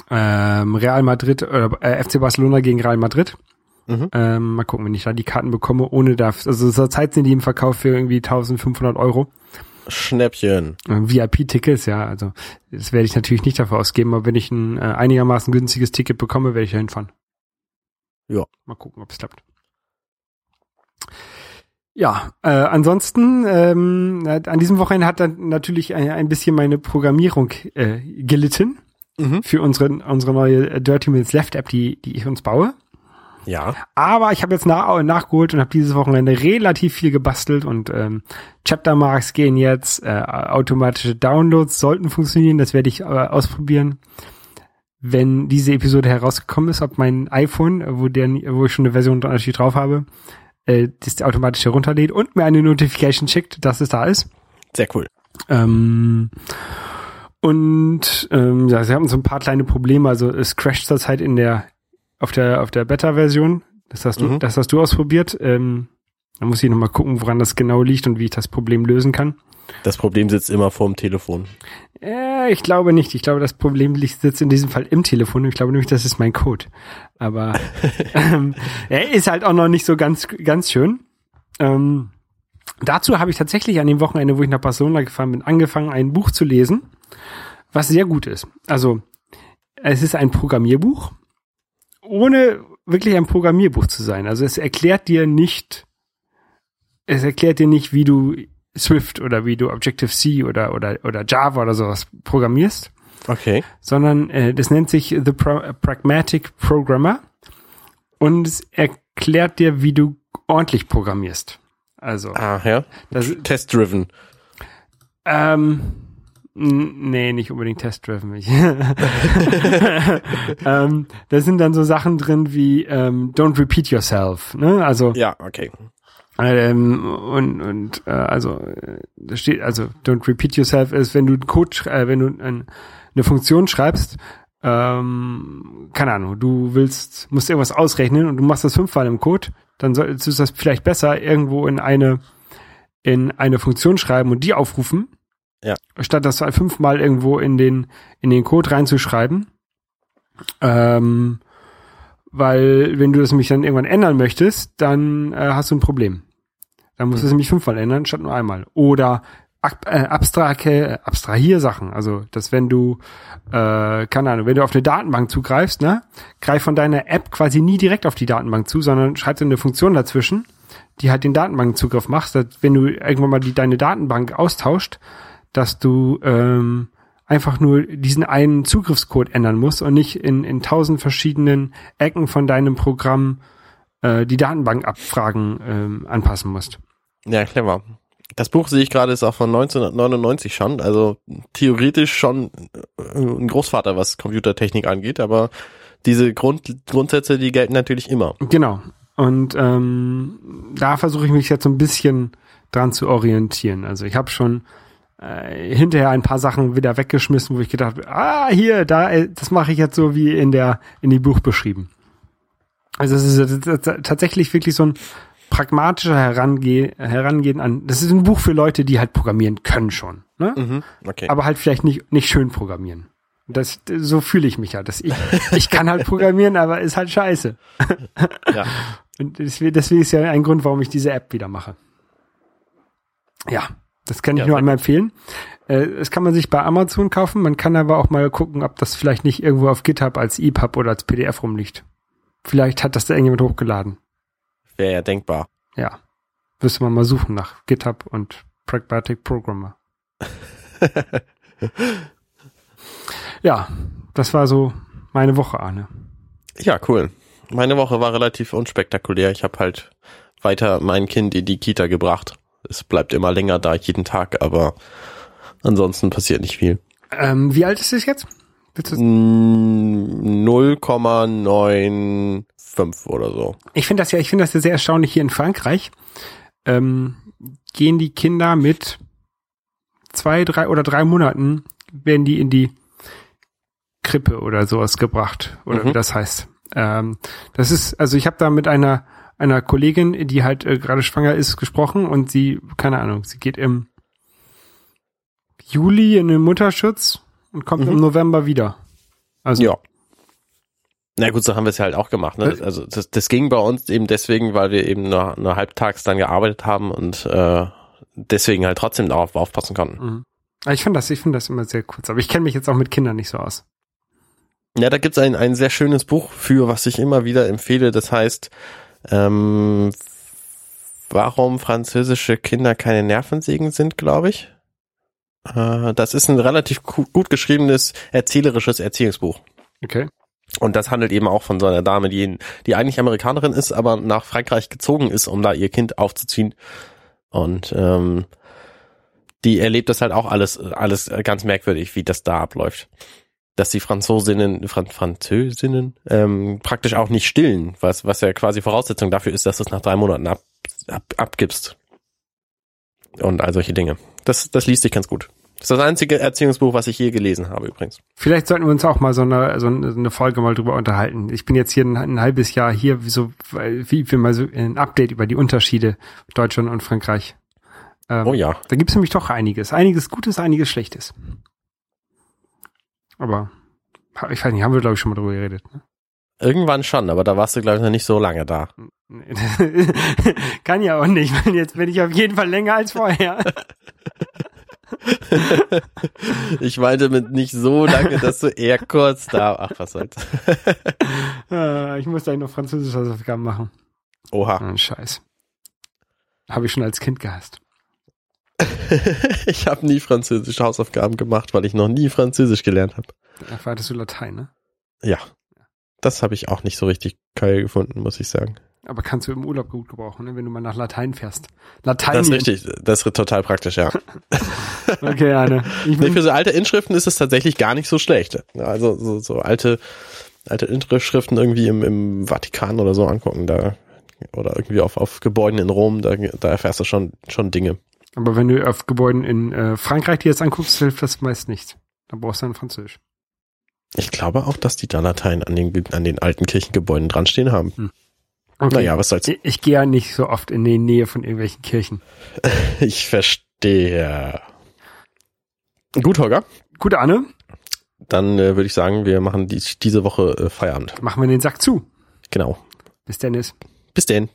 Ähm, Real Madrid oder äh, FC Barcelona gegen Real Madrid. Mhm. Ähm, mal gucken, wenn ich da die Karten bekomme, ohne da, also zurzeit sind die im Verkauf für irgendwie 1500 Euro. Schnäppchen. Äh, VIP-Tickets, ja, also das werde ich natürlich nicht dafür ausgeben, aber wenn ich ein äh, einigermaßen günstiges Ticket bekomme, werde ich da hinfahren. Ja. Mal gucken, ob es klappt. Ja, äh, ansonsten ähm, an diesem Wochenende hat dann natürlich ein, ein bisschen meine Programmierung äh, gelitten Mhm. für unsere unsere neue Dirty Minutes Left App, die die ich uns baue. Ja. Aber ich habe jetzt nach, nachgeholt und habe dieses Wochenende relativ viel gebastelt und ähm, Chaptermarks gehen jetzt, äh, automatische Downloads sollten funktionieren, das werde ich äh, ausprobieren. Wenn diese Episode herausgekommen ist, auf mein iPhone, wo, der, wo ich schon eine Version drauf habe, äh, das automatisch herunterlädt und mir eine Notification schickt, dass es da ist. Sehr cool. Ähm, und ähm, ja, sie haben so ein paar kleine Probleme. Also es crasht zurzeit in der auf der auf der Beta-Version. Das hast du, Mhm. das hast du ausprobiert. Ähm, da muss ich noch mal gucken, woran das genau liegt und wie ich das Problem lösen kann. Das Problem sitzt immer vorm Telefon. Äh, ich glaube nicht. Ich glaube, das Problem liegt sitzt in diesem Fall im Telefon. Ich glaube nämlich, das ist mein Code. Aber <laughs> ähm, er ist halt auch noch nicht so ganz ganz schön. Ähm, dazu habe ich tatsächlich an dem Wochenende, wo ich nach Barcelona gefahren bin, angefangen, ein Buch zu lesen, was sehr gut ist. Also es ist ein Programmierbuch, ohne wirklich ein Programmierbuch zu sein. Also es erklärt dir nicht, es erklärt dir nicht, wie du Swift oder wie du Objective-C oder, oder, oder Java oder sowas programmierst, Okay. sondern äh, das nennt sich The Pro Pragmatic Programmer und es erklärt dir, wie du ordentlich programmierst. Also, Ah, ja. Test-driven. ähm, nee, nicht unbedingt test-driven. <laughs> Ähm, da sind dann so Sachen drin wie ähm, Don't repeat yourself. Ne? Also Ja, okay. ähm, und und äh, also äh, da steht also Don't repeat yourself ist, wenn du einen Code, äh, wenn du ein, eine Funktion schreibst, ähm, keine Ahnung, du willst musst irgendwas ausrechnen und du machst das fünfmal im Code, dann solltest du das vielleicht besser irgendwo in eine in eine Funktion schreiben und die aufrufen. Statt das fünfmal irgendwo in den in den Code reinzuschreiben. Ähm, weil wenn du das nämlich dann irgendwann ändern möchtest, dann äh, hast du ein Problem. Dann musst du es nämlich fünfmal ändern, statt nur einmal. Oder ab, äh, abstrake, äh, Abstrahiersachen. Also, dass wenn du, äh, keine Ahnung, wenn du auf eine Datenbank zugreifst, ne, greif von deiner App quasi nie direkt auf die Datenbank zu, sondern schreib eine Funktion dazwischen, die halt den Datenbankzugriff macht, dass wenn du irgendwann mal die, deine Datenbank austauscht, dass du ähm, einfach nur diesen einen Zugriffscode ändern musst und nicht in, in tausend verschiedenen Ecken von deinem Programm äh, die Datenbankabfragen ähm, anpassen musst. Ja, clever. Das Buch sehe ich gerade ist auch von 1999 schon, also theoretisch schon äh, ein Großvater, was Computertechnik angeht, aber diese Grund, Grundsätze, die gelten natürlich immer. Genau. Und ähm, da versuche ich mich jetzt so ein bisschen dran zu orientieren. Also ich habe schon äh, hinterher ein paar Sachen wieder weggeschmissen, wo ich gedacht habe, ah, hier, da, äh, das mache ich jetzt so wie in der in die Buch beschrieben. Also es ist äh, tatsächlich wirklich so ein pragmatischer Herange Herangehen an. Das ist ein Buch für Leute, die halt programmieren können schon, ne? Mhm. Okay. aber halt vielleicht nicht nicht schön programmieren. Das so fühle ich mich ja, dass ich ich kann halt programmieren, aber ist halt scheiße. ja. Und deswegen ist ja ein Grund, warum ich diese App wieder mache. Ja, das kann ich Ja, nur einmal empfehlen. Äh, Das kann man sich bei Amazon kaufen. Man kann aber auch mal gucken, ob das vielleicht nicht irgendwo auf GitHub als EPUB oder als PDF rumliegt. Vielleicht hat das da irgendjemand hochgeladen. Wäre ja denkbar. Ja. Müsste man mal suchen nach GitHub und Pragmatic Programmer. <laughs> ja, das war so meine Woche, Arne. Ja, cool. Meine Woche war relativ unspektakulär. Ich habe halt weiter mein Kind in die Kita gebracht. Es bleibt immer länger da, jeden Tag, aber ansonsten passiert nicht viel. Ähm, wie alt ist es jetzt? Willst du- Mm, 0,95 oder so. Ich finde das ja, ich finde das ja sehr erstaunlich hier in Frankreich. Ähm, gehen die Kinder mit zwei, drei oder drei Monaten, werden die in die Krippe oder sowas gebracht, oder Mhm. wie das heißt. Ähm, das ist, also ich habe da mit einer einer Kollegin, die halt äh, gerade schwanger ist, gesprochen und sie, keine Ahnung, sie geht im Juli in den Mutterschutz und kommt Mhm. im November wieder. Also Ja. Na gut, so haben wir es ja halt auch gemacht. Ne? Äh. Also das, das ging bei uns eben deswegen, weil wir eben nur, nur halbtags dann gearbeitet haben und äh, deswegen halt trotzdem darauf aufpassen konnten. Mhm. Aber Ich finde das, ich finde das immer sehr kurz. Aber ich kenne mich jetzt auch mit Kindern nicht so aus. Ja, da gibt's ein, ein sehr schönes Buch für, was ich immer wieder empfehle. Das heißt, ähm, warum französische Kinder keine Nervensägen sind, glaube ich. Äh, das ist ein relativ gu- gut geschriebenes, erzählerisches Erziehungsbuch. Okay. Und das handelt eben auch von so einer Dame, die, die eigentlich Amerikanerin ist, aber nach Frankreich gezogen ist, um da ihr Kind aufzuziehen. Und ähm, die erlebt das halt auch alles, alles ganz merkwürdig, wie das da abläuft. Dass die Franzosinnen, Fran Französinnen ähm, praktisch auch nicht stillen, was, was ja quasi Voraussetzung dafür ist, dass du es nach drei Monaten ab, ab, abgibst. Und all solche Dinge. Das, das liest sich ganz gut. Das ist das einzige Erziehungsbuch, was ich je gelesen habe übrigens. Vielleicht sollten wir uns auch mal so eine, so eine Folge mal drüber unterhalten. Ich bin jetzt hier ein, ein halbes Jahr hier, wie so, wie wir mal so ein Update über die Unterschiede Deutschland und Frankreich. Ähm, Oh ja. Da gibt's nämlich doch einiges. Einiges Gutes, einiges Schlechtes. Aber ich weiß nicht, haben wir glaube ich schon mal drüber geredet. Ne? Irgendwann schon, aber da warst du, glaube ich, noch nicht so lange da. <laughs> Kann ja auch nicht, weil jetzt bin ich auf jeden Fall länger als vorher. <laughs> Ich meinte mit nicht so lange, dass du eher kurz da. Ach, was soll's. Äh, <laughs> ich muss gleich noch französische Hausaufgaben machen. Oha. Oh, Scheiß. Habe ich schon als Kind gehasst. <laughs> Ich habe nie französische Hausaufgaben gemacht, weil ich noch nie Französisch gelernt habe. Dafür hattest du Latein, ne? Ja. Das habe ich auch nicht so richtig geil gefunden, muss ich sagen. Aber kannst du im Urlaub gut gebrauchen, ne? wenn du mal nach Latein fährst. Latein. Das ist richtig. Das ist total praktisch, ja. <laughs> Okay, Anne. Ich Nee, für so alte Inschriften ist es tatsächlich gar nicht so schlecht. Also so, so alte, alte Inschriften irgendwie im, im Vatikan oder so angucken, da oder irgendwie auf, auf Gebäuden in Rom, da, da erfährst du schon, schon Dinge. Aber wenn du auf Gebäuden in äh, Frankreich dir jetzt anguckst, hilft das meist nicht. Dann brauchst du dann Französisch. Ich glaube auch, dass die da Latein an den, an den alten Kirchengebäuden dran stehen haben. Okay. Naja, was soll's. Ich, ich gehe ja nicht so oft in die Nähe von irgendwelchen Kirchen. <laughs> Ich verstehe. Gut, Holger. Gut, Anne, Dann äh, würde ich sagen, wir machen dies, diese Woche äh, Feierabend. machen wir den Sack zu. Genau. Bis Dennis. Bis denn.